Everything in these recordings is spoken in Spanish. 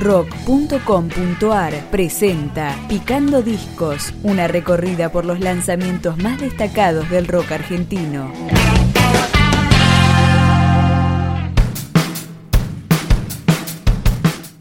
rock.com.ar presenta Picando Discos, una recorrida por los lanzamientos más destacados del rock argentino.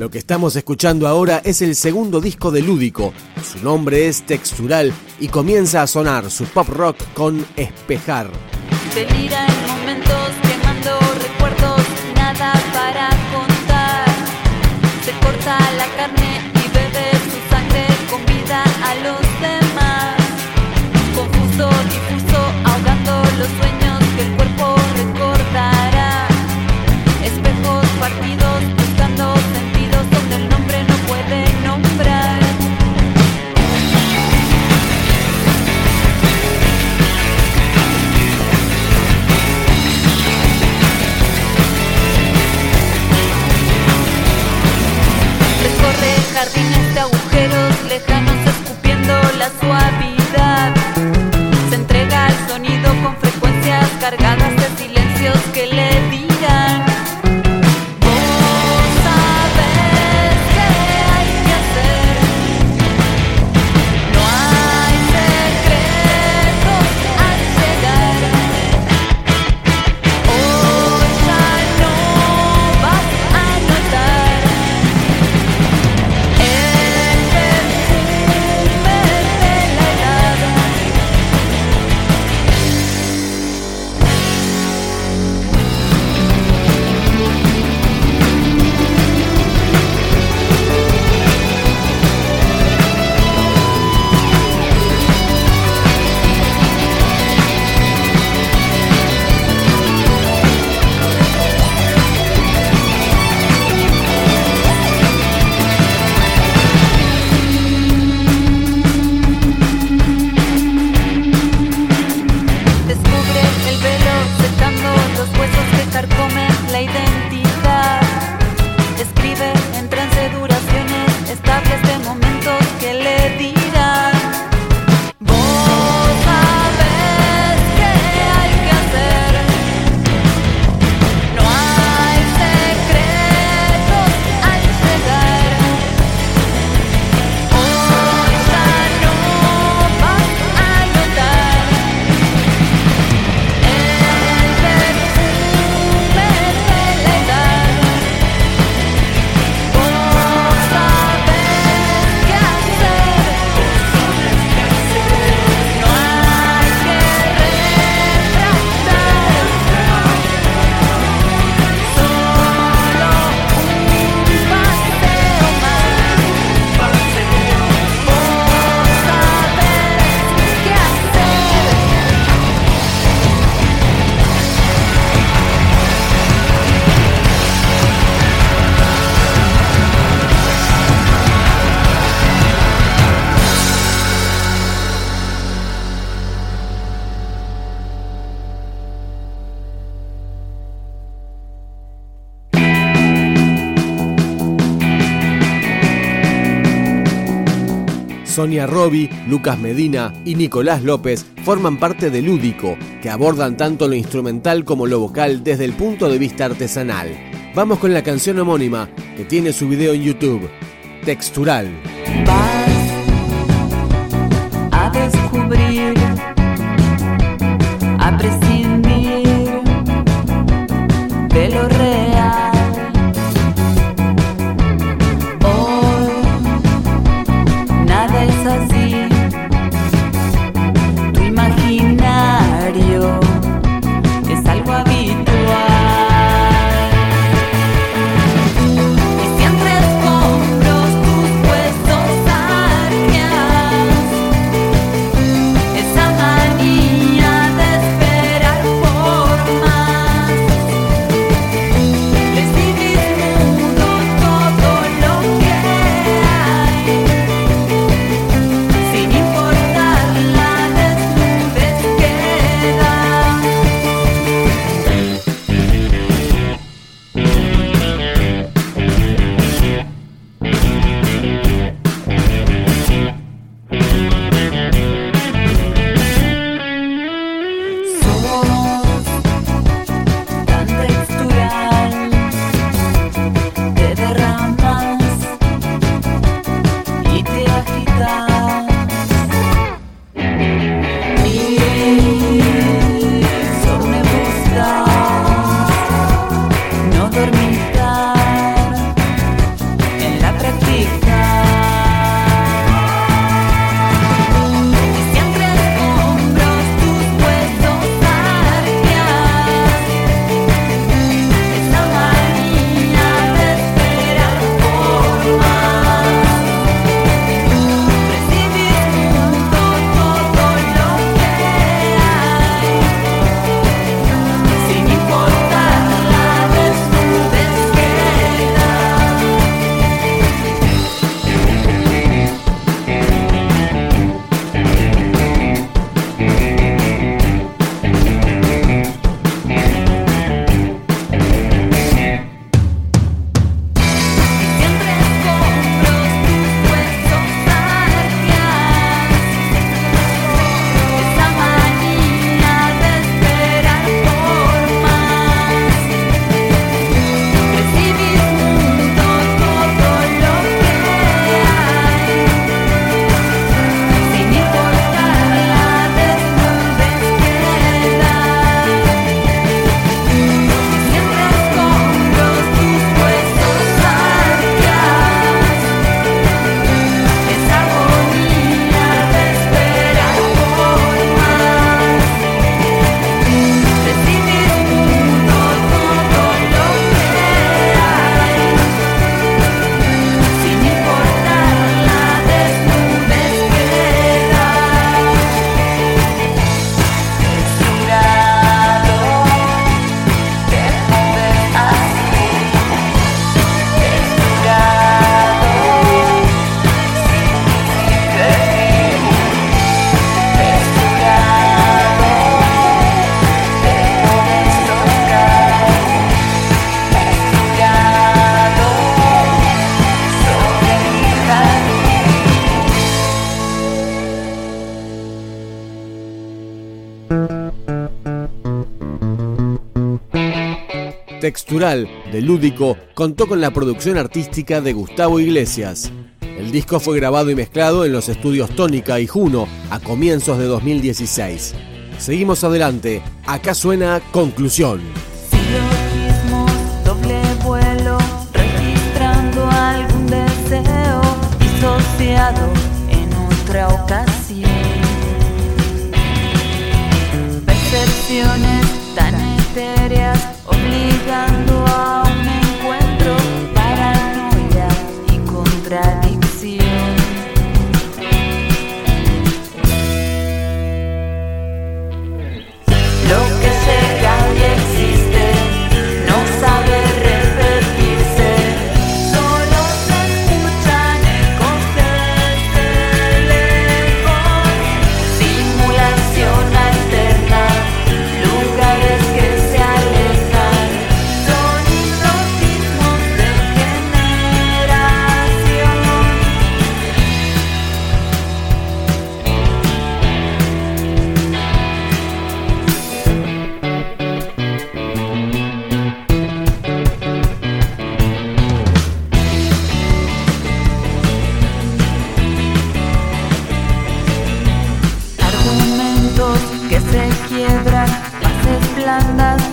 Lo que estamos escuchando ahora es el segundo disco de Lúdico. Su nombre es Textural y comienza a sonar su pop rock con Espejar. Delira en momentos quemando recuerdos, agujeros lejanos escupiendo la suavidad. Sonia Robi, Lucas Medina y Nicolás López forman parte de Lúdico, que abordan tanto lo instrumental como lo vocal desde el punto de vista artesanal. Vamos con la canción homónima, que tiene su video en YouTube, Textural. textural, de lúdico, contó con la producción artística de Gustavo Iglesias. El disco fue grabado y mezclado en los estudios Tónica y Juno a comienzos de 2016. Seguimos adelante, acá suena conclusión. en otra ocasión. Percepciones tan las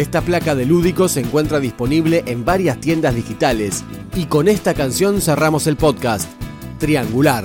Esta placa de lúdico se encuentra disponible en varias tiendas digitales. Y con esta canción cerramos el podcast. Triangular.